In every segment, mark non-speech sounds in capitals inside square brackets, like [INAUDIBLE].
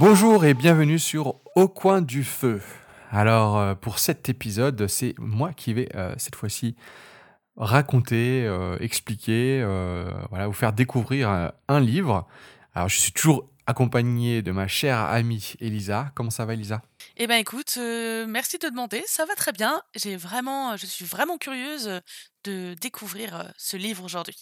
Bonjour et bienvenue sur Au coin du feu. Alors euh, pour cet épisode, c'est moi qui vais euh, cette fois-ci raconter, euh, expliquer, voilà, vous faire découvrir un, un livre. Alors je suis toujours accompagné de ma chère amie Elisa. Comment ça va Elisa? Eh ben écoute, merci de demander, ça va très bien. J'ai vraiment, je suis vraiment curieuse de découvrir ce livre aujourd'hui.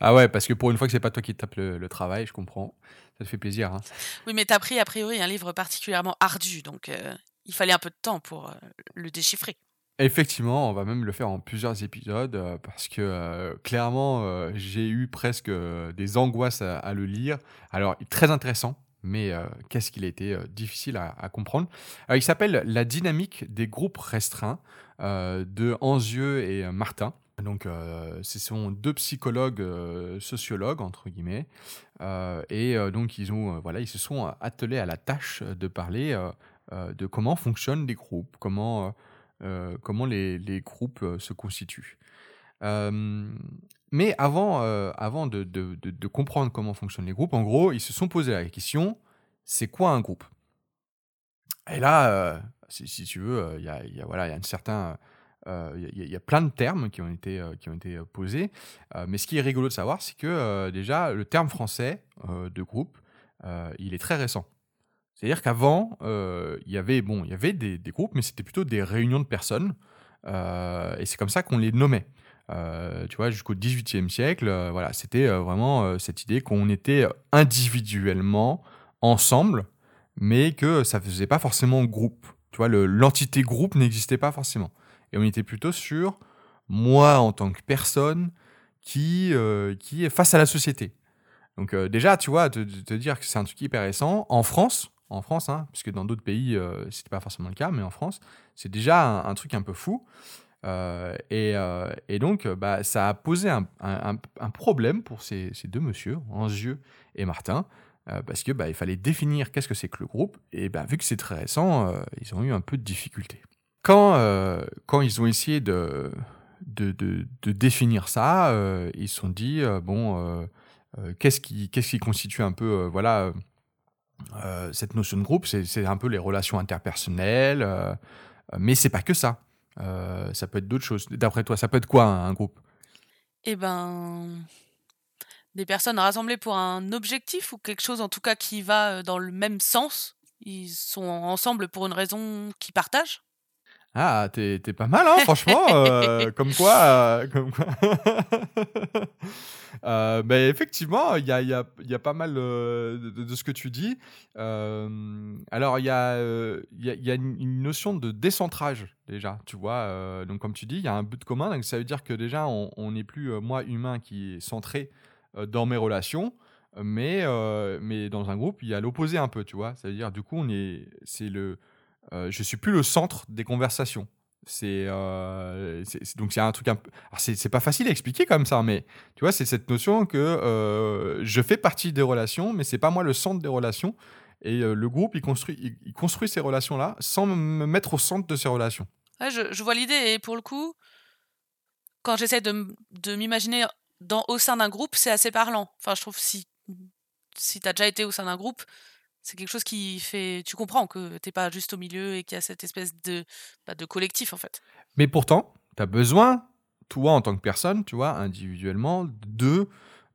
Ah ouais, parce que pour une fois que c'est pas toi qui tape le, le travail, je comprends. Ça te fait plaisir. hein. Oui, mais t'as pris a priori un livre particulièrement ardu, donc euh, il fallait un peu de temps pour euh, le déchiffrer. Effectivement, on va même le faire en plusieurs épisodes euh, parce que euh, clairement, euh, j'ai eu presque des angoisses à, à le lire. Alors, très intéressant, mais qu'est-ce qu'il a été difficile à, à comprendre? Il s'appelle La dynamique des groupes restreints de Anzieux et Martin. Donc, euh, ce sont deux psychologues euh, sociologues, entre guillemets. Euh, et donc, ils, ont, voilà, ils se sont attelés à la tâche de parler de comment fonctionnent les groupes, comment... comment les, groupes se constituent. Mais avant, avant de, comprendre comment fonctionnent les groupes, en gros, ils se sont posé la question, c'est quoi un groupe? Et là, si, tu veux, il y, a, y a- voilà, il y a un certain... euh, Il y, a- plein de termes qui ont été, euh, qui ont été euh, posés, mais ce qui est rigolo de savoir, c'est que déjà, le terme français de groupe, il est très récent. C'est-à-dire qu'avant, il y avait, bon, y avait des, groupes, mais c'était plutôt des réunions de personnes. et c'est comme ça qu'on les nommait. Euh, tu vois, jusqu'au XVIIIe siècle, voilà, c'était vraiment cette idée qu'on était individuellement ensemble, mais que ça faisait pas forcément groupe. Tu vois, le- l'entité groupe n'existait pas forcément. Et on était plutôt sur moi en tant que personne qui, euh, qui est face à la société. Donc euh, déjà, tu vois, te, te- dire que c'est un truc hyper récent, en France, en France, hein, puisque dans d'autres pays, euh, c'était pas forcément le cas, mais en France, c'est déjà un, truc un peu fou. Euh, et, et donc, bah, ça a posé un, un- problème pour ces, ces deux messieurs, Angieux et Martin, parce que bah, il fallait définir qu'est-ce que c'est que le groupe. Et bah, vu que c'est très récent, ils ont eu un peu de difficultés. Quand, euh, quand ils ont essayé de, de, de- définir ça, euh, ils se sont dit, euh, bon, qu'est-ce qui, qu'est-ce qui constitue un peu, voilà, cette notion de groupe? C'est un peu les relations interpersonnelles, mais c'est pas que ça. Ça peut être d'autres choses. D'après toi, ça peut être quoi un, groupe? Eh ben, des personnes rassemblées pour un objectif ou quelque chose en tout cas qui va dans le même sens? Ils sont ensemble pour une raison qu'ils partagent? Ah, t'es pas mal, hein, [LAUGHS] franchement. euh, comme quoi, euh, comme quoi. [LAUGHS] Euh, ben, effectivement, il y a, y, a, y a pas mal de, de ce que tu dis. Alors, il y, a, y, a, y a une une notion de décentrage, déjà, tu vois. donc, comme tu dis, il y a un but commun. Donc, ça veut dire que déjà, on n'est plus, moi, humain, qui est centré dans mes relations. Mais, euh, mais dans un groupe, il y a l'opposé un peu, tu vois. Ça veut dire, du coup, on est, c'est le, euh, je suis plus le centre des conversations. C'est euh, donc c'est un truc un c'est pas facile à expliquer comme ça, mais tu vois, c'est cette notion que euh, je fais partie des relations, mais c'est pas moi le centre des relations. Et euh, le groupe, il construit, il, construit ces relations-là sans me mettre au centre de ces relations. Je, vois l'idée et pour le coup, quand j'essaie de, de m'imaginer au sein d'un groupe, c'est assez parlant. Enfin, je trouve si si t'as déjà été au sein d'un groupe, c'est quelque chose qui fait, tu comprends que t'es pas juste au milieu et qu'il y a cette espèce de bah, de collectif en fait. Mais pourtant, tu as besoin, toi en tant que personne, tu vois, individuellement, de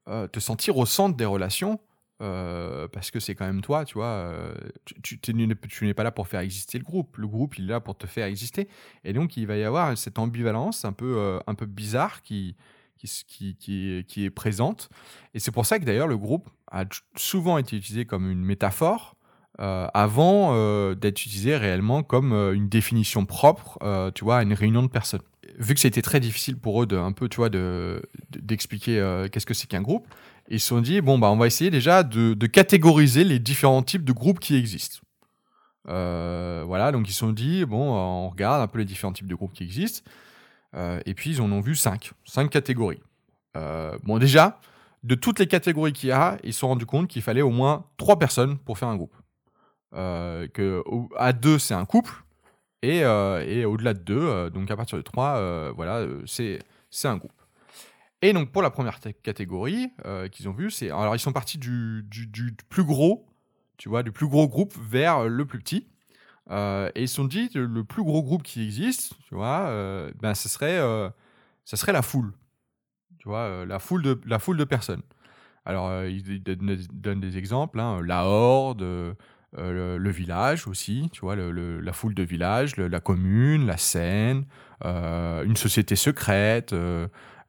euh, te sentir au centre des relations. euh, parce que c'est quand même toi, tu vois, euh, tu, tu, n'es pas là pour faire exister le groupe. Le groupe, il est là pour te faire exister. Et donc, il va y avoir cette ambivalence un peu, un peu bizarre qui, qui, qui, qui est présente. Et c'est pour ça que d'ailleurs, le groupe a souvent été utilisé comme une métaphore euh, avant euh, d'être utilisé réellement comme euh, une définition propre, tu vois, à une réunion de personnes. Vu que c'était très difficile pour eux de, un peu, tu vois, de, de- d'expliquer euh, qu'est-ce que c'est qu'un groupe, ils se sont dit, bon, bah, on va essayer déjà de, de catégoriser les différents types de groupes qui existent. Voilà, donc ils se sont dit, bon, on regarde un peu les différents types de groupes qui existent. Et puis, ils en ont vu cinq, cinq catégories. Bon, déjà, de toutes les catégories qu'il y a, ils se sont rendus compte qu'il fallait au moins trois personnes pour faire un groupe. Euh, que à deux, c'est un couple. Et, euh, et au-delà de deux, euh, donc à partir de trois, voilà, c'est c'est un groupe. Et donc pour la première catégorie qu'ils ont vue, c'est alors ils sont partis du, du, plus gros tu vois, du plus gros groupe vers le plus petit. Et ils se sont dit, le, plus gros groupe qui existe, tu vois, ben, ce serait, serait la foule. Tu vois, euh, la, foule de, la foule de personnes. Alors, euh, donnent donnent des exemples, hein, la horde, euh, le, village aussi, tu vois, le- la foule de village, la commune, la euh, une société secrète,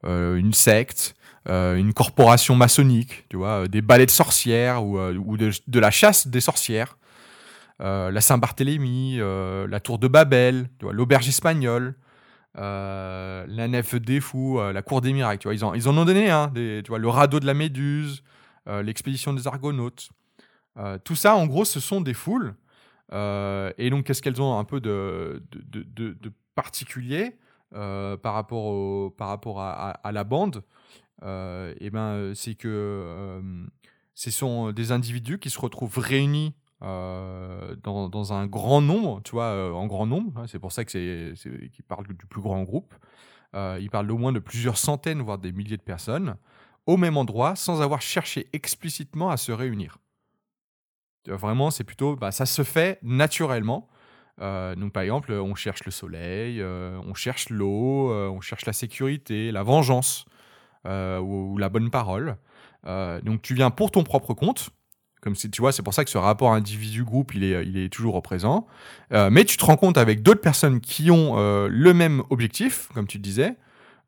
une secte, une corporation maçonnique, tu vois, des ballets de sorcières ou, ou de, de la chasse des sorcières, la Saint-Barthélemy, la tour de Babel, l'auberge espagnole, euh, la nef des fous, euh, la cour des miracles, tu vois, ils en, ils en ont donné, hein, tu vois, le radeau de la Méduse, euh, l'expédition des Argonautes. Tout ça, en gros, ce sont des foules. Et donc, qu'est-ce qu'elles ont un peu de, particulier par rapport, au, par rapport à, la bande? Eh ben, c'est que ce sont des individus qui se retrouvent réunis euh, dans, un grand nombre, tu vois, euh, en grand nombre. hein, c'est pour ça que c'est, qu'ils parlent du plus grand groupe. Euh, ils parlent au moins de plusieurs centaines, voire des milliers de personnes, au même endroit, sans avoir cherché explicitement à se réunir. Vraiment, c'est plutôt, bah, ça se fait naturellement. Euh, donc, par exemple, on cherche le soleil, on cherche l'eau, on cherche la sécurité, la vengeance ou, la bonne parole. Donc, tu viens pour ton propre compte. Comme si, tu vois, c'est pour ça que ce rapport individu-groupe, il est, il est toujours présent. Euh, mais tu te rends compte avec d'autres personnes qui ont euh, le même objectif, comme tu disais.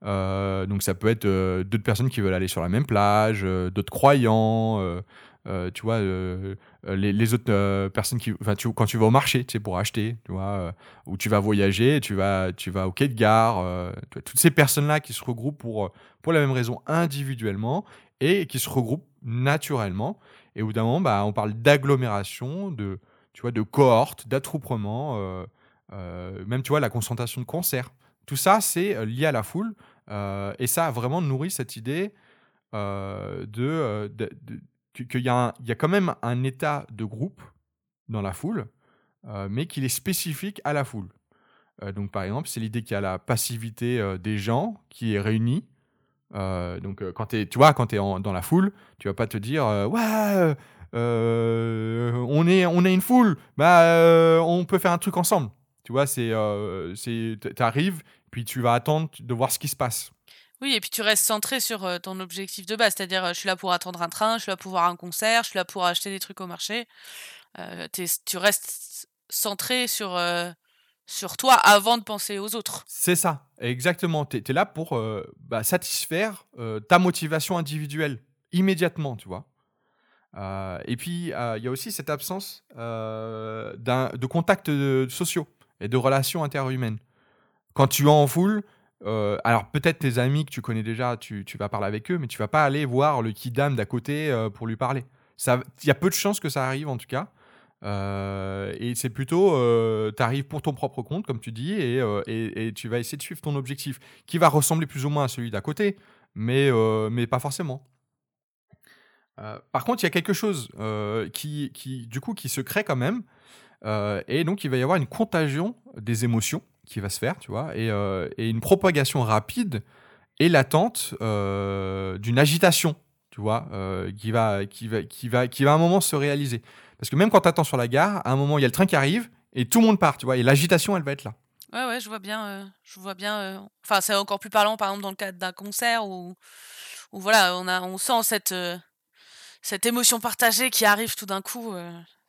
Euh, donc ça peut être euh, d'autres personnes qui veulent aller sur la même plage, euh, d'autres croyants, euh, euh, tu vois, euh, euh, les, autres euh, personnes qui, quand tu vas au marché, tu pour acheter, tu vois, euh, ou tu vas voyager, tu vas, tu vas au quai de gare, euh, toutes ces personnes-là qui se regroupent pour, euh, pour la même raison individuellement et qui se regroupent naturellement. Et au bout d'un moment, bah, on parle d'agglomération, de, tu de cohorte, d'attroupement, euh, euh, même, tu vois, la concentration de concerts. Tout ça, c'est euh, lié à la foule. et ça a vraiment nourri cette idée de, qu'il y, y a quand même un état de groupe dans la foule, mais qu'il est spécifique à la foule. Donc, par exemple, c'est l'idée qu'il y a la passivité des gens qui est réunie. Euh, donc, euh, quand tu vois, quand tu es dans la foule, tu vas pas te dire euh, Ouais, on, est, on est une foule, bah, on peut faire un truc ensemble. Tu vois, c'est, c'est, t'arrives, puis tu vas attendre de voir ce qui se passe. Oui, et puis tu restes centré sur ton objectif de base, c'est-à-dire je suis là pour attendre un train, je suis là pour voir un concert, je suis là pour acheter des trucs au marché. Tu restes centré sur, sur toi avant de penser aux autres. C'est ça, exactement. Tu es, là pour euh, bah, satisfaire euh, ta motivation individuelle immédiatement, tu vois. Euh, et puis, il y a aussi cette absence de contacts sociaux et de relations interhumaines. Quand tu es en foule, alors peut-être tes amis que tu connais déjà, tu, vas parler avec eux, mais tu vas pas aller voir le kidam d'à côté pour lui parler. Il y a peu de chances que ça arrive en tout cas. Euh, et c'est plutôt, tu arrives pour ton propre compte, comme tu dis, et, euh, et- tu vas essayer de suivre ton objectif, qui va ressembler plus ou moins à celui d'à côté, mais, euh, mais pas forcément. Euh, par contre, il y a quelque chose euh, qui, qui, du coup, qui se crée quand même, euh, et donc il va y avoir une contagion des émotions qui va se faire, tu vois, et, euh, une propagation rapide et latente euh, d'une agitation, tu vois, euh, qui, va, qui, va, qui, va, qui va à un moment se réaliser. Parce que même quand tu attends sur la gare, à un moment, il y a le train qui arrive et tout le monde part, tu vois, et l'agitation, elle va être là. Ouais, ouais, je vois bien. euh, je vois bien. euh, Enfin, c'est encore plus parlant, par exemple, dans le cadre d'un concert où, où voilà, on a, on sent cette, euh, cette émotion partagée qui arrive tout d'un coup.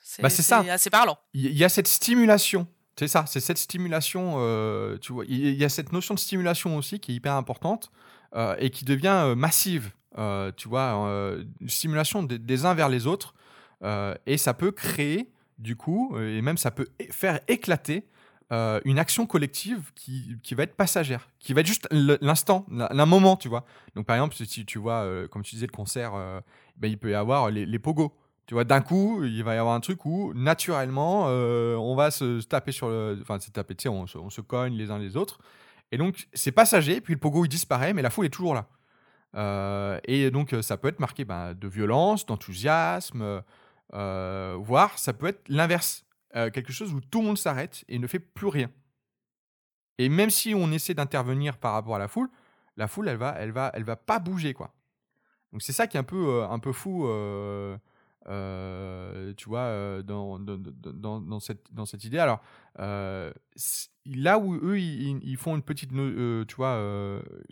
c'est Bah, c'est ça. assez parlant. Il y- a cette stimulation. C'est ça, c'est cette stimulation, euh, tu vois, il y a cette notion de stimulation aussi qui est hyper importante euh, et qui devient euh, massive, tu vois, une stimulation des, des uns vers les autres euh, et ça peut créer, du coup, euh, et même ça peut faire éclater euh, une action collective qui, qui va être passagère, qui va être juste l'instant, l'un moment, tu vois. Donc par exemple, si tu vois, comme tu disais, le concert, ben, il peut y avoir les, pogos. Tu vois, d'un coup, il va y avoir un truc où, naturellement, on va se, taper sur le. Enfin, se taper, tu sais, on, se- cogne les uns les autres. Et donc, c'est passager, puis le pogo, il disparaît, mais la foule est toujours là. Et donc, ça peut être marqué ben, de violence, d'enthousiasme, euh, voire ça peut être l'inverse. Euh, quelque chose où tout le monde s'arrête et ne fait plus rien. Et même si on essaie d'intervenir par rapport à la foule, la foule, elle va, elle va, elle va pas bouger, quoi. Donc c'est ça qui est un peu, euh, un peu fou euh, tu vois, dans, dans, dans, cette, dans cette idée. Alors, là où eux, ils, ils, font une petite, tu vois,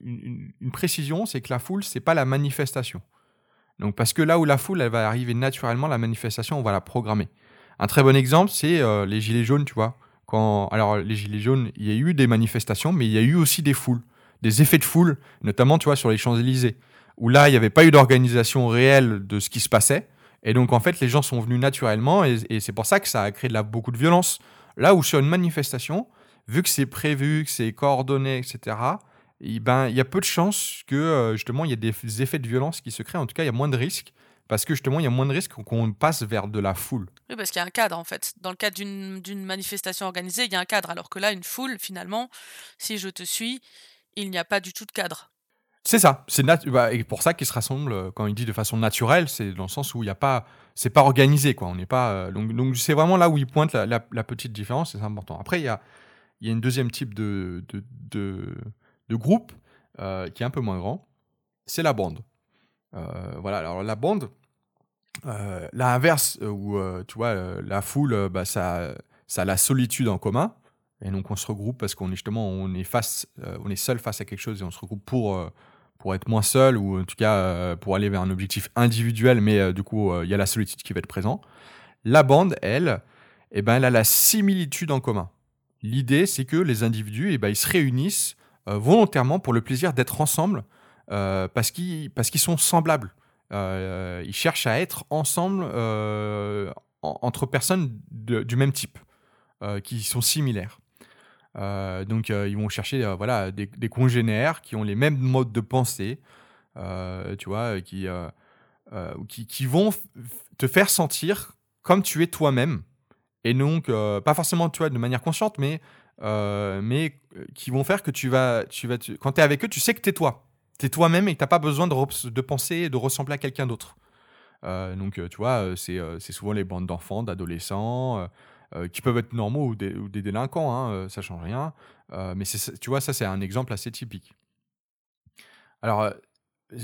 une, une, précision, c'est que la foule, c'est pas la manifestation. Donc, parce que là où la foule, elle va arriver naturellement, la manifestation, on va la programmer. Un très bon exemple, c'est les gilets jaunes, tu vois. Alors, les gilets jaunes, il y a eu des manifestations, mais il y a eu aussi des foules, des effets de foule, notamment, tu vois, sur les Champs-Élysées, où là, il n'y avait pas eu d'organisation réelle de ce qui se passait. Et donc, en fait, les gens sont venus naturellement et, c'est pour ça que ça a créé beaucoup de violence. Là où sur une manifestation, vu que c'est prévu, que c'est coordonné, etc., ben, il y a peu de chances que euh, justement il y ait des effets de violence qui se créent. En tout cas, il y a moins de risques parce que justement il y a moins de risques qu'on passe vers de la foule. Oui, parce qu'il y a un cadre en fait. Dans le cadre d'une manifestation organisée, il y a un cadre. Alors que là, une foule, finalement, si je te suis, il n'y a pas du tout de cadre. C'est ça. C'est bah, et pour ça qu'ils se rassemblent euh, quand il dit de façon naturelle, c'est dans le sens où il n'y a pas, c'est pas organisé quoi. On n'est pas. Euh, donc donc c'est vraiment là où il pointe la, la, petite différence, c'est important. Après il y a il y a une deuxième type de de, de, de groupe euh, qui est un peu moins grand, c'est la bande. voilà. Alors la bande, l'inverse où tu vois la foule, bah, ça ça a la solitude en commun. Et donc on se regroupe parce qu'on est justement on est face, on est seul face à quelque chose et on se regroupe pour pour être moins seul ou en tout cas euh, pour aller vers un objectif individuel, mais euh, du coup, euh, il y a la solitude qui va être présent. La bande, elle, eh ben, elle a la similitude en commun. L'idée, c'est que les individus, eh ben, ils se réunissent volontairement pour le plaisir d'être ensemble parce qu'ils parce qu'ils sont semblables. ils cherchent à être ensemble entre personnes du même type, qui sont similaires. Euh, donc, euh, ils vont chercher euh, voilà, des, congénères qui ont les mêmes modes de pensée, tu vois, qui, qui, qui, vont te faire sentir comme tu es toi-même. Et donc, pas forcément tu vois, de manière consciente, mais, mais qui vont faire que tu vas, tu vas quand tu es avec eux, tu sais que tu es toi. Tu es toi-même et que tu n'as pas besoin de, penser et de ressembler à quelqu'un d'autre. donc, tu vois, c'est souvent les bandes d'enfants, d'adolescents, euh, qui peuvent être normaux ou des, délinquants, hein, euh, ça change rien. Euh, mais tu vois, ça c'est un exemple assez typique. Alors,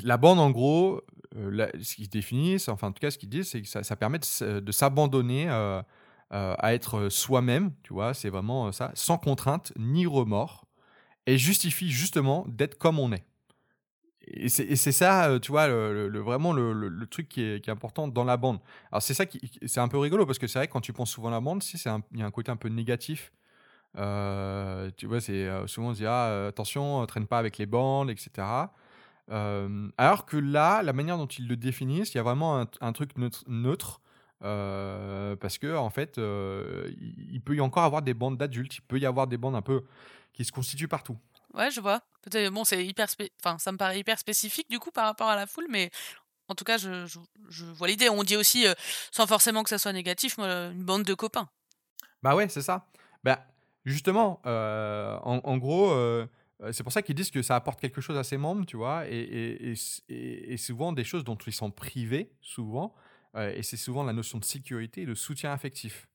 la bande, en gros, ce qu'ils définissent, enfin en tout cas ce qu'ils disent, c'est que ça, permet de, s'abandonner à être soi-même, tu vois, c'est vraiment ça, sans contrainte ni remords, et justifie justement d'être comme on est et c'est ça, euh, tu vois, le, vraiment le, truc qui est, important dans la bande. Alors c'est ça qui, c'est un peu rigolo parce que c'est vrai que quand tu penses souvent à la bande, si il y a un côté un peu négatif. Euh, tu vois, c'est euh, souvent on se dit ah, attention, traîne pas avec les bandes, etc. alors que là, la manière dont ils le définissent, il y a vraiment un, truc neutre, parce que en fait, il peut y encore avoir des bandes d'adultes, il peut y avoir des bandes un peu qui se constituent partout. Ouais, je vois. Peut-être, bon, c'est hyper, enfin, ça me paraît hyper spécifique du coup par rapport à la foule, mais en tout cas, je, je, vois l'idée. On dit aussi, sans forcément que ça soit négatif, une bande de copains. Bah ouais, c'est ça. Bah, justement, en, en, gros, c'est pour ça qu'ils disent que ça apporte quelque chose à ses membres, tu vois, et, et, et, et souvent des choses dont ils sont privés, souvent, et c'est souvent la notion de sécurité et de soutien affectif.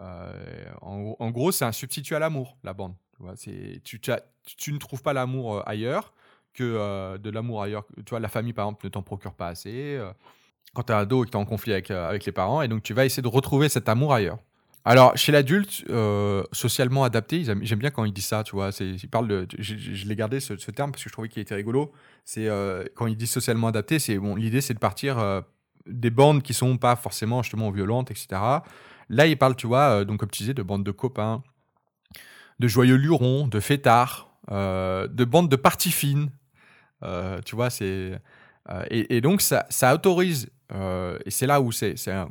En, en, gros, c'est un substitut à l'amour, la bande. Tu, vois, tu, tu, ne trouves pas l'amour euh, ailleurs que euh, de l'amour ailleurs. Tu la famille, par exemple, ne t'en procure pas assez. Euh, quand tu es ado et que tu es en conflit avec, avec les parents, et donc tu vas essayer de retrouver cet amour ailleurs. Alors, chez l'adulte, socialement adapté, j'aime bien quand il dit ça, tu vois. Il parle de, je, l'ai gardé ce, terme parce que je trouvais qu'il était rigolo. C'est quand il dit socialement adapté, c'est bon. L'idée, c'est de partir des bandes qui sont pas forcément justement violentes, etc. Là, il parle, tu vois, donc comme tu disais, de bandes de copains, de joyeux lurons, de fêtards, euh, de bandes de parties fines. Euh, tu vois, c'est. Euh, et, donc, ça, ça autorise, et c'est là où c'est un,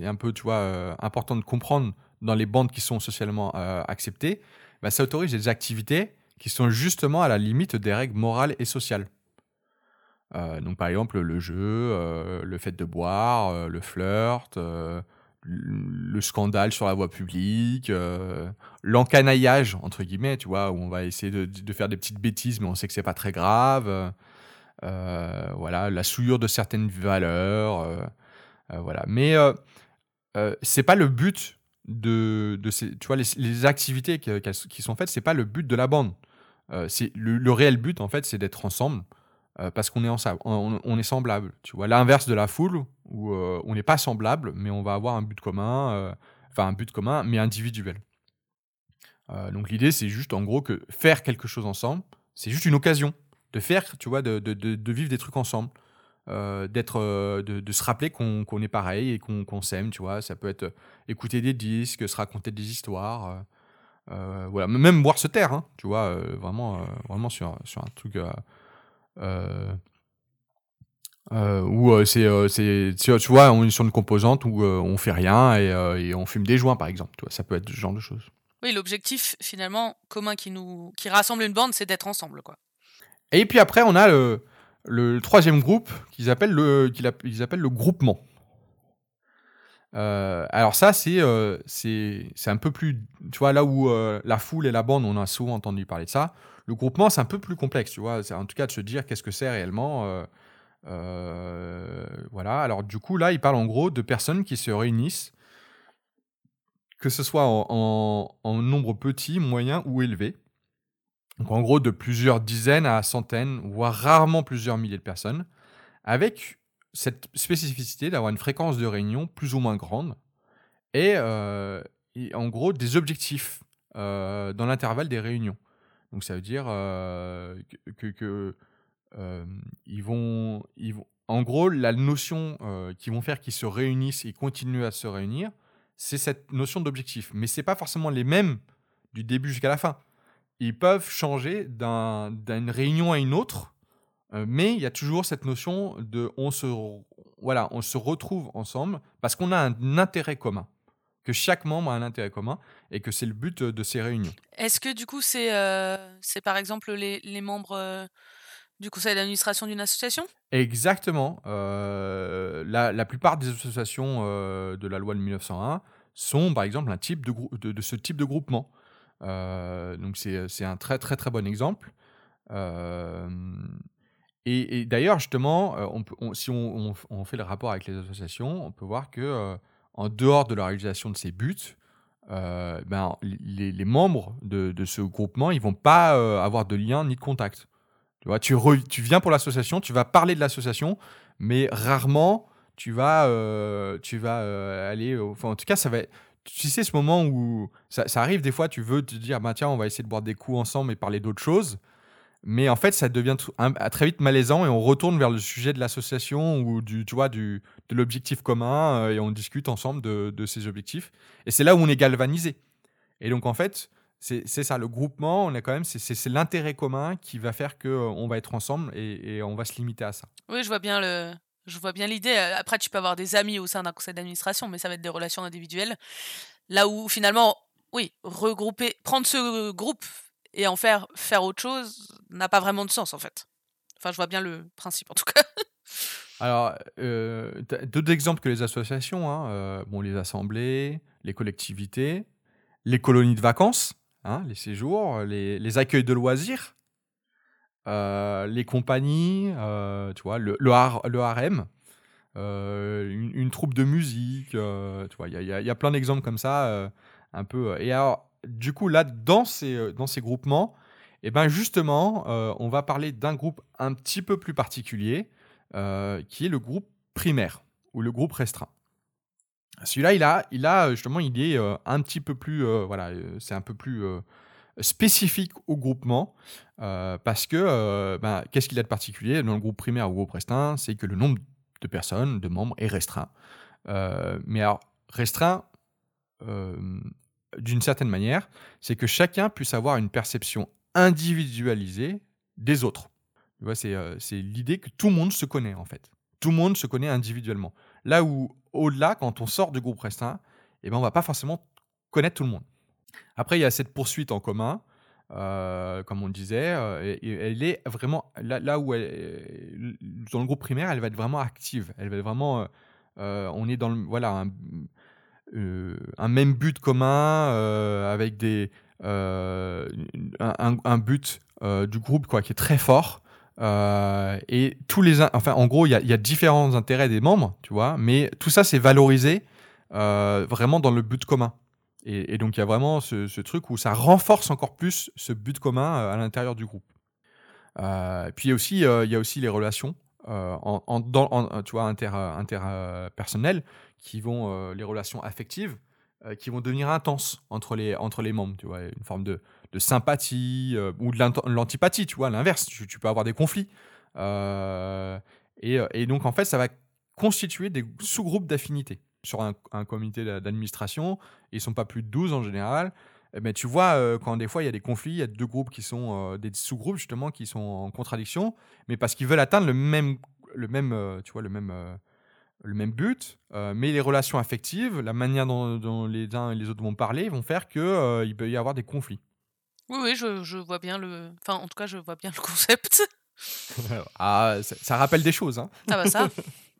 un peu, tu vois, important de comprendre dans les bandes qui sont socialement acceptées, bah, ça autorise des activités qui sont justement à la limite des règles morales et sociales. Donc, par exemple, le jeu, le fait de boire, le flirt, le scandale sur la voie publique, euh, l'encanaillage, entre guillemets, tu vois, où on va essayer de, faire des petites bêtises, mais on sait que c'est pas très grave. Euh, voilà, la souillure de certaines valeurs. Euh, voilà. Mais c'est pas le but de, de ces, tu vois, les, activités qui, sont faites, c'est pas le but de la bande. c'est le, réel but, en fait, c'est d'être ensemble parce qu'on est ensemble, on, on, est semblable. Tu vois, l'inverse de la foule, où on n'est pas semblable, mais on va avoir un but commun, enfin un but commun, mais individuel. donc l'idée, c'est juste en gros que faire quelque chose ensemble, c'est juste une occasion de faire, tu vois, de, de, de, vivre des trucs ensemble. d'être de, se rappeler qu'on est pareil et qu'on s'aime tu vois ça peut être écouter des disques se raconter des histoires voilà même boire se taire hein, tu vois vraiment vraiment sur, sur un truc euh, où euh, c'est, euh, c'est, tu vois, on est sur une composante où on fait rien et, on fume des joints, par exemple. Tu vois, ça peut être ce genre de choses. Oui, l'objectif finalement commun qui nous qui rassemble une bande, c'est d'être ensemble, quoi. Et puis après, on a le, le troisième groupe qu'ils appellent le qu'ils appellent le groupement. Alors ça, c'est c'est un peu plus, tu vois, là où la foule et la bande, on a souvent entendu parler de ça. Le groupement, c'est un peu plus complexe, tu vois. En tout cas de se dire qu'est-ce que c'est réellement. Euh, voilà. Alors du coup, là, il parle en gros de personnes qui se réunissent, que ce soit en, nombre petit, moyen ou élevé. Donc en gros, de plusieurs dizaines à centaines, voire rarement plusieurs milliers de personnes, avec cette spécificité d'avoir une fréquence de réunion plus ou moins grande et, euh, en gros des objectifs euh, dans l'intervalle des réunions. Donc ça veut dire que, ils vont, ils vont, en gros, la notion qu'ils vont faire qu'ils se réunissent et continuent à se réunir, c'est cette notion d'objectif. Mais c'est pas forcément les mêmes du début jusqu'à la fin. Ils peuvent changer d'une réunion à une autre, mais il y a toujours cette notion de on se, voilà, on se retrouve ensemble parce qu'on a un intérêt commun que chaque membre a un intérêt commun et que c'est le but de ces réunions. Est-ce que du coup c'est c'est par exemple les, les membres du conseil d'administration d'une association? Exactement. Euh, la, la, plupart des associations euh, de la loi de 1901 sont, par exemple, un type de, de, de ce type de groupement. Euh, donc, c'est un très, très, très bon exemple. Et, d'ailleurs, justement, peut, si on, fait le rapport avec les associations, on peut voir que en dehors de la réalisation de ces buts, ben, les, membres de, ce groupement, ils vont pas avoir de lien ni de contact. Tu vois, tu, viens pour l'association, tu vas parler de l'association, mais rarement tu vas, euh, tu vas euh, aller. En tout cas, ça va. Tu sais, ce moment où ça, arrive des fois, tu veux te dire, bah, tiens, on va essayer de boire des coups ensemble et parler d'autres choses. Mais en fait, ça devient très vite malaisant et on retourne vers le sujet de l'association ou du, tu vois, du, de l'objectif commun euh, et on discute ensemble de, de ces objectifs. Et c'est là où on est galvanisé. Et donc, en fait, c'est ça, le groupement, on est quand même, c'est l'intérêt commun qui va faire qu'on euh, va être ensemble et, on va se limiter à ça. Oui, je vois bien le, je vois bien l'idée. Après, tu peux avoir des amis au sein d'un conseil d'administration, mais ça va être des relations individuelles. Là où finalement, oui, regrouper, prendre ce groupe et en faire faire autre chose n'a pas vraiment de sens en fait. Enfin, je vois bien le principe en tout cas. [LAUGHS] Alors, euh, d'autres exemples que les associations, hein, euh, bon, les assemblées, les collectivités, les colonies de vacances. Hein, les séjours, les, accueils de loisirs, euh, les compagnies, euh, tu vois, le, le, harem, euh, une, troupe de musique, tu vois, il y y a, plein d'exemples comme ça, un peu. Et alors, du coup, là, dans ces, ces groupements, eh ben justement, on va parler d'un groupe un petit peu plus particulier, qui est le groupe primaire ou le groupe restreint. Celui-là, il a, il a justement, est euh, un petit peu plus, euh, voilà, euh, c'est un peu plus spécifique au groupement parce que, ben, qu'est-ce qu'il a de particulier dans le groupe primaire ou groupe restreint? C'est que le nombre de personnes, de membres est restreint. mais alors, restreint d'une certaine manière, c'est que chacun puisse avoir une perception individualisée des autres. Vois, c'est, l'idée que tout le monde se connaît en fait. Tout le monde se connaît individuellement. Là où, au-delà, quand on sort du groupe restreint, eh ben, on va pas forcément connaître tout le monde. Après, il y a cette poursuite en commun, euh, comme on disait, euh, elle est vraiment là, où elle, dans le groupe primaire, elle va être vraiment active. Elle va être vraiment, euh, on est dans le, voilà un, même but commun avec des un, un, but du groupe quoi qui est très fort. Euh, et tous les, enfin, en gros, il y, a différents intérêts des membres, tu vois, mais tout ça c'est valorisé euh, vraiment dans le but commun. Et, donc il y a vraiment ce, truc où ça renforce encore plus ce but commun euh, à l'intérieur du groupe. puis aussi, il y a aussi les relations tu vois, inter, interpersonnelles, qui vont, les relations affectives, qui vont devenir intenses entre les, entre les membres, tu vois, une forme de, de sympathie ou de l'antipathie, tu vois, l'inverse, tu, peux avoir des conflits. Et, et, donc, en fait, ça va constituer des sous-groupes d'affinité sur un, comité d'administration. Ils sont pas plus de 12 en général. Mais eh ben, tu vois, euh, quand des fois il y a des conflits, il y a deux groupes qui sont euh, des sous-groupes justement qui sont en contradiction, mais parce qu'ils veulent atteindre le même, le même, euh, tu vois, le même, le même but. mais les relations affectives, la manière dont, les uns et les autres vont parler, vont faire que il peut y avoir des conflits. Oui, oui, je, je, vois bien le, enfin, en tout cas, je vois bien le concept. [LAUGHS] ah, ça, rappelle des choses, hein. Ah bah ça.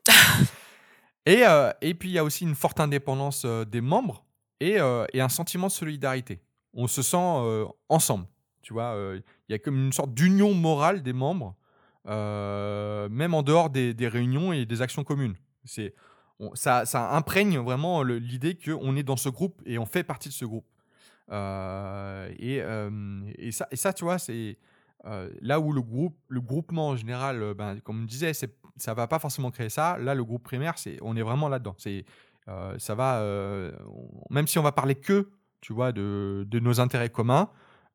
[LAUGHS] et, et puis il y a aussi une forte indépendance des membres et, et un sentiment de solidarité on se sent euh, ensemble. Tu vois, euh, il y a comme une sorte d'union morale des membres, euh, même en dehors des, réunions et des actions communes. C'est, ça, ça, imprègne vraiment l'idée qu'on est dans ce groupe et on fait partie de ce groupe. et, et, ça, et ça, tu vois, c'est là où le groupe, le groupement en général, ben, comme on disait, ça va pas forcément créer ça. Là, le groupe primaire, c'est, on est vraiment là-dedans. C'est, ça va, même si on va parler que tu vois, de, de nos intérêts communs,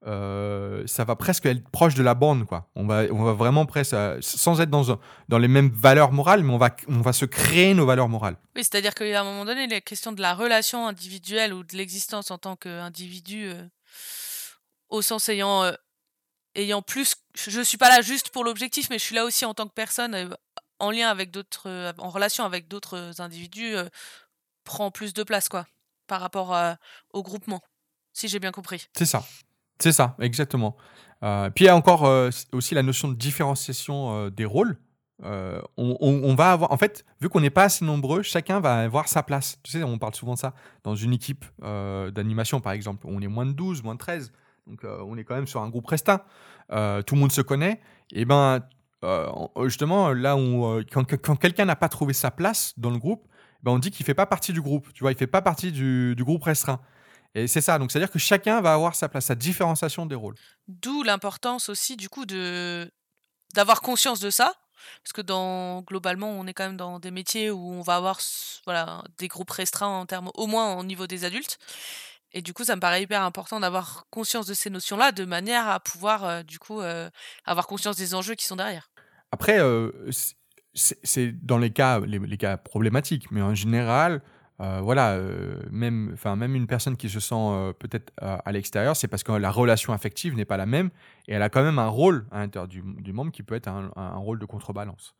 euh, ça va presque être proche de la bande, quoi. On va, on va vraiment presque, sans être dans, dans les mêmes valeurs morales, mais on va, on va se créer nos valeurs morales. Oui, c'est-à-dire qu'à un moment donné, la question de la relation individuelle ou de l'existence en tant qu'individu, euh, au sens ayant, euh, ayant plus, je suis pas là juste pour l'objectif, mais je suis là aussi en tant que personne, en lien avec d'autres, en relation avec d'autres individus, prend plus de place, quoi par rapport au groupement, si j'ai bien compris. C'est ça, c'est ça, exactement. Euh, puis il y a encore aussi la notion de différenciation des rôles. On, va avoir, en fait, vu qu'on n'est pas assez nombreux, chacun va avoir sa place. Tu sais, on parle souvent de ça dans une équipe d'animation, par exemple. On est moins de 12, moins de 13. Donc, on est quand même sur un groupe restreint. tout le monde se connaît. Et ben, justement, là où, quand, quelqu'un n'a pas trouvé sa place dans le groupe, ben on dit qu'il fait pas partie du groupe. Tu vois, il fait pas partie du groupe restreint. Et c'est ça. Donc, c'est-à-dire que chacun va avoir sa place, sa différenciation des rôles. D'où l'importance aussi, du coup, de d'avoir conscience de ça. Parce que dans, globalement, on est quand même dans des métiers où on va avoir voilà, des groupes restreints en termes, au moins au niveau des adultes. Et du coup, ça me paraît hyper important d'avoir conscience de ces notions-là, de manière à pouvoir, euh, du coup, euh, avoir conscience des enjeux qui sont derrière. Après, euh, c'est dans les cas, les, cas problématiques, mais en général, voilà, euh, même, enfin, même une personne qui se sent euh, peut-être à l'extérieur, c'est parce que la relation affective n'est pas la même et elle a quand même un rôle à l'intérieur du, membre qui peut être un, un rôle de contrebalance.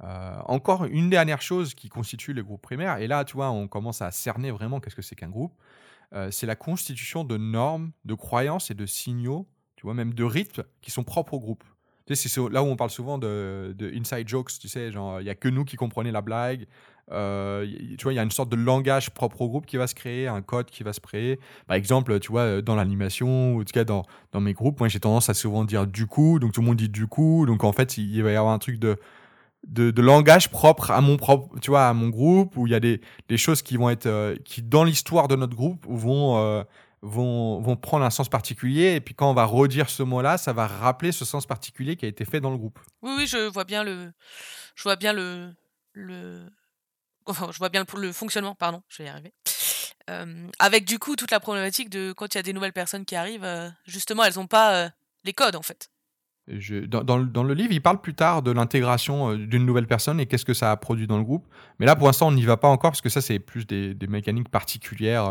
encore une dernière chose qui constitue les groupes primaires, et là, tu vois, on commence à cerner vraiment qu'est-ce que c'est qu'un groupe, c'est la constitution de normes, de croyances et de signaux, tu vois, même de rythmes qui sont propres au groupe. Tu sais, c'est là où on parle souvent de, inside jokes, tu sais, genre, il n'y a que nous qui comprenons la blague. Euh, tu vois, il y a une sorte de langage propre au groupe qui va se créer, un code qui va se créer. Par exemple, tu vois, euh, dans l'animation, ou en tout cas dans, dans mes groupes, moi j'ai tendance à souvent dire du coup, donc tout le monde dit du coup, donc en fait, il, va y avoir un truc de, de, langage propre à mon propre, tu vois, à mon groupe, où il y a des, des choses qui vont être, euh, qui dans l'histoire de notre groupe vont vont, vont prendre un sens particulier. Et puis quand on va redire ce mot-là, ça va rappeler ce sens particulier qui a été fait dans le groupe. Oui, oui, je vois bien le, je vois bien le, le, je vois bien le, fonctionnement. Pardon, je vais y arriver. Euh, avec du coup toute la problématique de quand il y a des nouvelles personnes qui arrivent, euh, justement, elles n'ont pas euh, les codes en fait. Dans, le livre, il parle plus tard de l'intégration d'une nouvelle personne et qu'est-ce que ça a produit dans le groupe. Mais là, pour l'instant, on n'y va pas encore parce que ça, c'est plus des, mécaniques particulières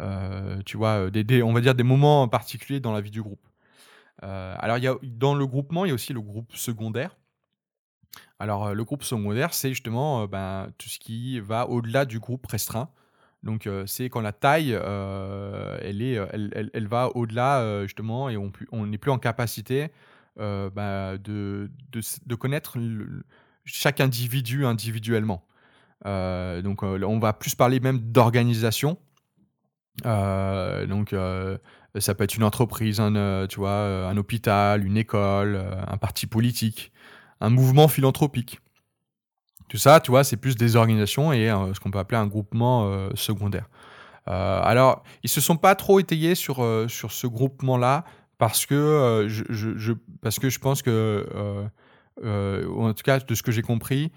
euh, tu vois, on va dire des moments particuliers dans la vie du groupe. Euh, alors, dans le groupement, il y a aussi le groupe secondaire. Alors, le groupe secondaire, c'est justement ben, tout ce qui va au-delà du groupe restreint. Donc, c'est quand la taille, elle, est, elle, elle, va au-delà, justement, et on n'est plus en capacité ben, de, de, connaître chaque individu individuellement. donc, on va plus parler même d'organisation euh, donc, euh, ça peut être une entreprise, un, euh, tu vois, un hôpital, une école, un parti politique, un mouvement philanthropique. Tout ça, tu vois, c'est plus des organisations et ce qu'on peut appeler un groupement secondaire. alors, ils se sont pas trop étayés sur, sur ce groupement-là parce que, je, parce que je pense que en tout cas de ce que j'ai compris,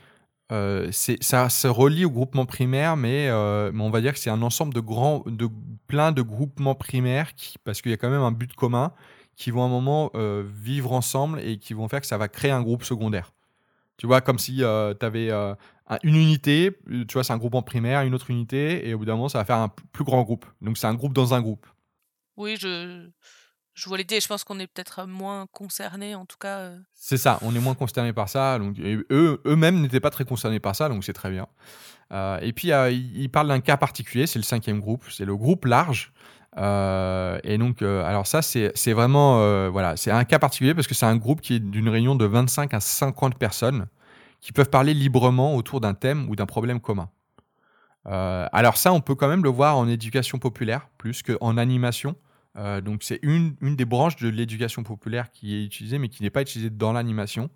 ça se relie au groupement primaire, mais, mais on va dire que c'est un ensemble de grands, de plein de groupements primaires, qui, parce qu'il y a quand même un but commun, qui vont à un moment vivre ensemble et qui vont faire que ça va créer un groupe secondaire. Tu vois, comme si tu avais une unité, tu vois, c'est un groupe en primaire, une autre unité, et au bout d'un moment, ça va faire un plus grand groupe. Donc c'est un groupe dans un groupe. Oui, je, je vois l'idée. Je pense qu'on est peut-être moins concernés, en tout cas. Euh. C'est ça, on est moins concernés par ça. Donc, eux, eux-mêmes n'étaient pas très concernés par ça, donc c'est très bien. Euh, et puis, euh, ils parlent d'un cas particulier, c'est le cinquième groupe, c'est le groupe large. Et donc, alors ça, c'est, vraiment, voilà, c'est un cas particulier parce que c'est un groupe qui est d'une réunion de 25 à 50 personnes qui peuvent parler librement autour d'un thème ou d'un problème commun. Euh, alors ça, on peut quand même le voir en éducation populaire plus qu'en animation. Euh, donc c'est une, une, des branches de l'éducation populaire qui est utilisée, mais qui n'est pas utilisée dans l'animation.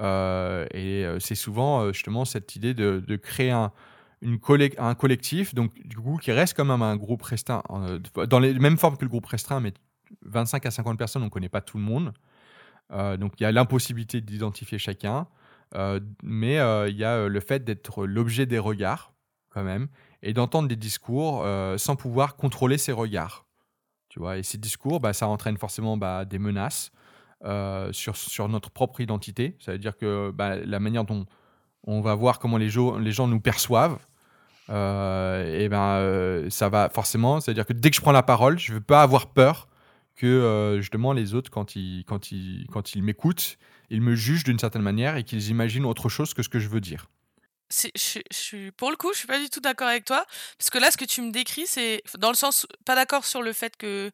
Euh, et c'est souvent justement cette idée de créer un, un collectif, donc du coup qui reste quand même un groupe restreint, dans les mêmes formes que le groupe restreint, mais 25 à 50 personnes, on ne connaît pas tout le monde. donc il y a l'impossibilité d'identifier chacun. Euh, mais euh, il y a euh, le fait d'être l'objet des regards, quand même, et d'entendre des discours sans pouvoir contrôler ces regards. Tu vois, et ces discours, bah, ça entraîne forcément bah, des menaces sur, sur notre propre identité. Ça veut dire que bah, la manière dont on va voir comment les, gens, nous perçoivent, et ben ça va forcément, c'est-à-dire que dès que je prends la parole, je ne veux pas avoir peur que justement les autres, quand ils, quand ils, quand ils m'écoutent, ils me jugent d'une certaine manière et qu'ils imaginent autre chose que ce que je veux dire. Je, suis pour le coup, je suis pas du tout d'accord avec toi parce que là, ce que tu me décris, c'est dans le sens pas d'accord sur le fait que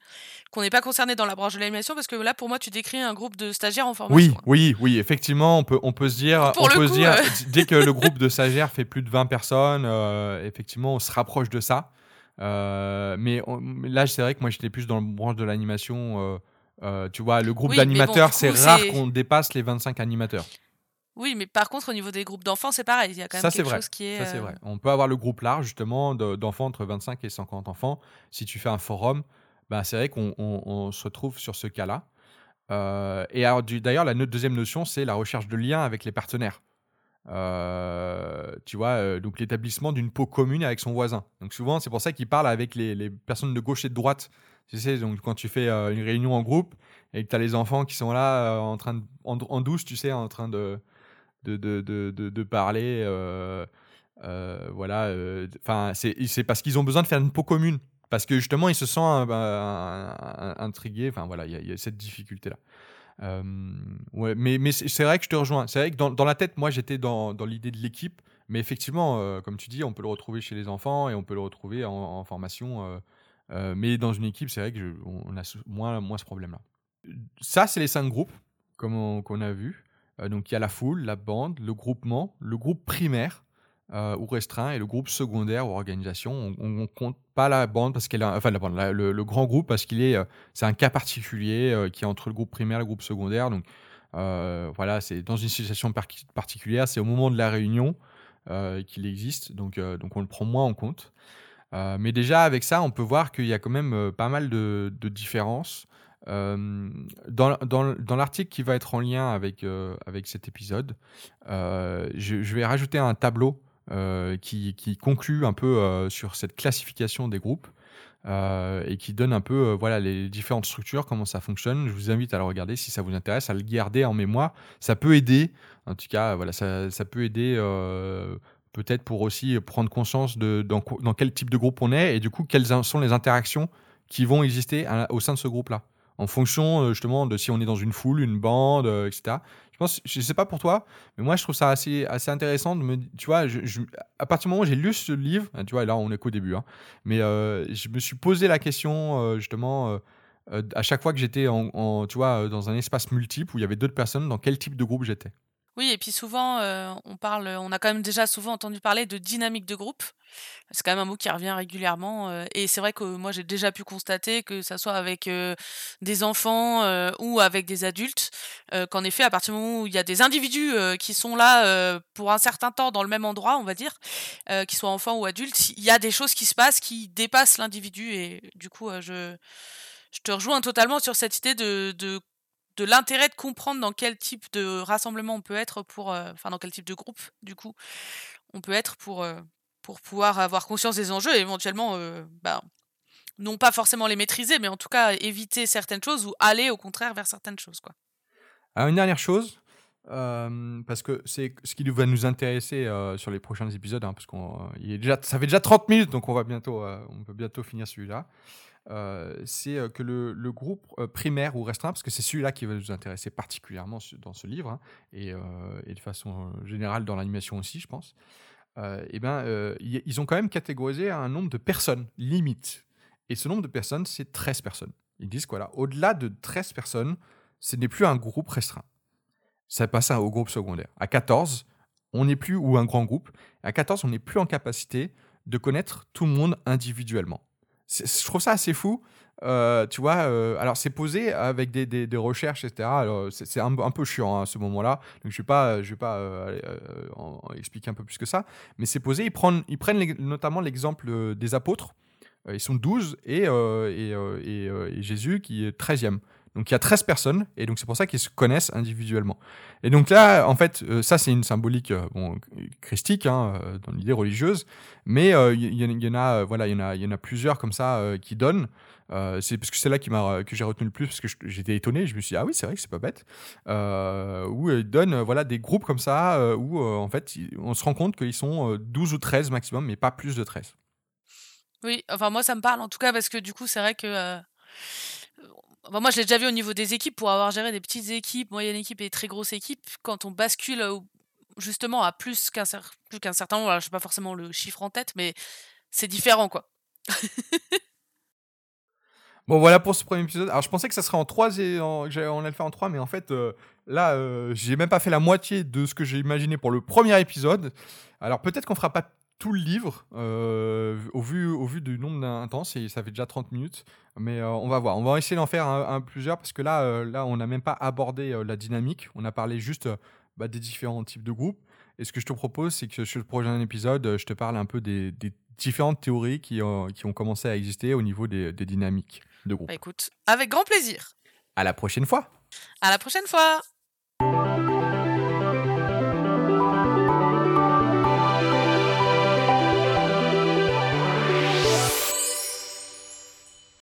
qu'on n'est pas concerné dans la branche de l'animation parce que là, pour moi, tu décris un groupe de stagiaires en formation. Oui, oui, oui, effectivement, on peut on peut se dire, on peut se dire dès que le groupe de [LAUGHS] stagiaires fait plus de 20 personnes, euh, effectivement, on se rapproche de ça. Euh, mais là, c'est vrai que moi, j'étais plus dans la branche de l'animation. Euh, euh, tu vois, le groupe d'animateurs, c'est rare qu'on dépasse les 25 animateurs. Oui, mais par contre, au niveau des groupes d'enfants, c'est pareil. Il y a quand même quelque chose qui est. Ça, c'est vrai. On peut avoir le groupe large, justement, d'enfants entre 25 et 50 enfants. Si tu fais un forum, bah, c'est vrai qu'on se retrouve sur ce cas-là. Euh, et d'ailleurs, la deuxième notion, c'est la recherche de liens avec les partenaires. Euh, tu vois, donc l'établissement d'une peau commune avec son voisin. Donc souvent, c'est pour ça qu'il parle avec les, les, personnes de gauche et de droite tu sais, donc quand tu fais euh, une réunion en groupe et que tu as les enfants qui sont là euh, en train de, en, douce, tu sais, en train de, de, de, de, de parler. Euh, voilà. Enfin, c'est parce qu'ils ont besoin de faire une peau commune. Parce que justement, ils se sentent bah, intrigués. Enfin, voilà, il y, a cette difficulté-là. ouais, mais mais c'est vrai que je te rejoins. C'est vrai que dans, dans la tête, moi, j'étais dans, dans l'idée de l'équipe. Mais effectivement, comme tu dis, on peut le retrouver chez les enfants et on peut le retrouver en, formation euh, mais dans une équipe, c'est vrai qu'on a moins, moins ce problème-là. Ça, c'est les cinq groupes, comme qu'on a vu. Euh, donc, il y a la foule, la bande, le groupement, le groupe primaire euh, ou restreint et le groupe secondaire ou organisation. On ne compte pas la bande parce qu'elle enfin la bande, le, grand groupe parce qu'il est, c'est un cas particulier qui est entre le groupe primaire et le groupe secondaire. Donc voilà, c'est dans une situation particulière, c'est au moment de la réunion qu'il existe, donc donc on le prend moins en compte. Euh, mais déjà, avec ça, on peut voir qu'il y a quand même euh, pas mal de, différences. Euh, dans, l'article qui va être en lien avec, avec cet épisode, je, vais rajouter un tableau qui, qui, conclut un peu sur cette classification des groupes et qui donne un peu voilà, les différentes structures, comment ça fonctionne. Je vous invite à le regarder si ça vous intéresse, à le garder en mémoire. Ça peut aider, en tout cas, voilà, ça, ça peut aider peut-être pour aussi prendre conscience de dans, quel type de groupe on est et du coup quelles sont les interactions qui vont exister au sein de ce groupe-là, en fonction euh, justement de si on est dans une foule, une bande, euh, etc. Je pense, je sais pas pour toi, mais moi je trouve ça assez, assez intéressant de me, tu vois, à partir du moment où j'ai lu ce livre, hein, tu vois, là on est qu'au début, hein, mais euh, je me suis posé la question justement à chaque fois que j'étais en, tu vois, dans un espace multiple où il y avait d'autres personnes, dans quel type de groupe j'étais. Oui, et puis souvent, euh, on parle, on a quand même déjà souvent entendu parler de dynamique de groupe. C'est quand même un mot qui revient régulièrement. Euh, et c'est vrai que moi, j'ai déjà pu constater que ça soit avec euh, des enfants ou avec des adultes, qu'en effet, à partir du moment où il y a des individus qui sont là pour un certain temps dans le même endroit, on va dire, qu'ils soient enfants ou adultes, il y a des choses qui se passent qui dépassent l'individu. Et du coup, je, je te rejoins totalement sur cette idée de, de de l'intérêt de comprendre dans quel type de rassemblement on peut être pour, enfin dans quel type de groupe du coup on peut être pour pour pouvoir avoir conscience des enjeux et éventuellement bah, non pas forcément les maîtriser, mais en tout cas éviter certaines choses ou aller au contraire vers certaines choses. Quoi. Une dernière chose, parce que c'est ce qui va nous intéresser sur les prochains épisodes, hein, parce qu'on est déjà, ça fait déjà 30 minutes, donc on va bientôt, on peut bientôt finir celui-là. C'est que le, groupe primaire ou restreint, parce que c'est celui-là qui va nous intéresser particulièrement dans ce livre, hein, et, de façon générale dans l'animation aussi, je pense. et ben, ils ont quand même catégorisé un nombre de personnes limite et ce nombre de personnes, c'est 13 personnes. Ils disent quoi là Au-delà de 13 personnes, ce n'est plus un groupe restreint. Ça passe au groupe secondaire. À 14, on n'est plus, ou un grand groupe, à 14, on n'est plus en capacité de connaître tout le monde individuellement. Je trouve ça assez fou. Euh, tu vois, euh, alors c'est posé avec des, des, recherches, etc. C'est un, peu chiant hein, à ce moment-là, donc je vais pas, je vais pas euh, expliquer un peu plus que ça, mais c'est posé. Ils prennent, ils prennent notamment l'exemple des apôtres ils sont 12 et, euh, euh, et, Jésus qui est 13e. Donc il y a 13 personnes, et donc c'est pour ça qu'ils se connaissent individuellement. Et donc là, en fait, ça c'est une symbolique bon, christique, hein, dans l'idée religieuse, mais il y, en a, voilà, il y en a, plusieurs comme ça qui donnent. c'est parce que c'est là que j'ai retenu le plus, parce que j'étais étonné, je me suis dit, ah oui, c'est vrai que c'est pas bête, où ils donnent voilà, des groupes comme ça, où en fait, on se rend compte qu'ils sont 12 ou 13 maximum, mais pas plus de 13. Oui, enfin moi ça me parle en tout cas parce que du coup c'est vrai que euh, moi je l'ai déjà vu au niveau des équipes pour avoir géré des petites équipes, moyennes équipes et très grosses équipes. Quand on bascule justement à plus qu'un plus qu'un certain nombre, je sais pas forcément le chiffre en tête, mais c'est différent quoi. [LAUGHS] Bon, voilà pour ce premier épisode. Alors, je pensais que ça serait en 3 et on allait le faire en 3, mais en fait, euh, là, euh, j'ai même pas fait la moitié de ce que j'ai imaginé pour le premier épisode. Alors, peut-être qu'on fera pas tout le livre euh, au, vu, au vu du nombre d'intenses et ça fait déjà 30 minutes. Mais euh, on va voir. On va essayer d'en faire un, plusieurs parce que là, euh, là on n'a même pas abordé la dynamique. On a parlé juste bah, des différents types de groupes. Et ce que je te propose, c'est que sur le prochain épisode, je te parle un peu des, différentes théories qui, qui, ont commencé à exister au niveau des, dynamiques de groupe. Bah, écoute, avec grand plaisir. À la prochaine fois. À la prochaine fois.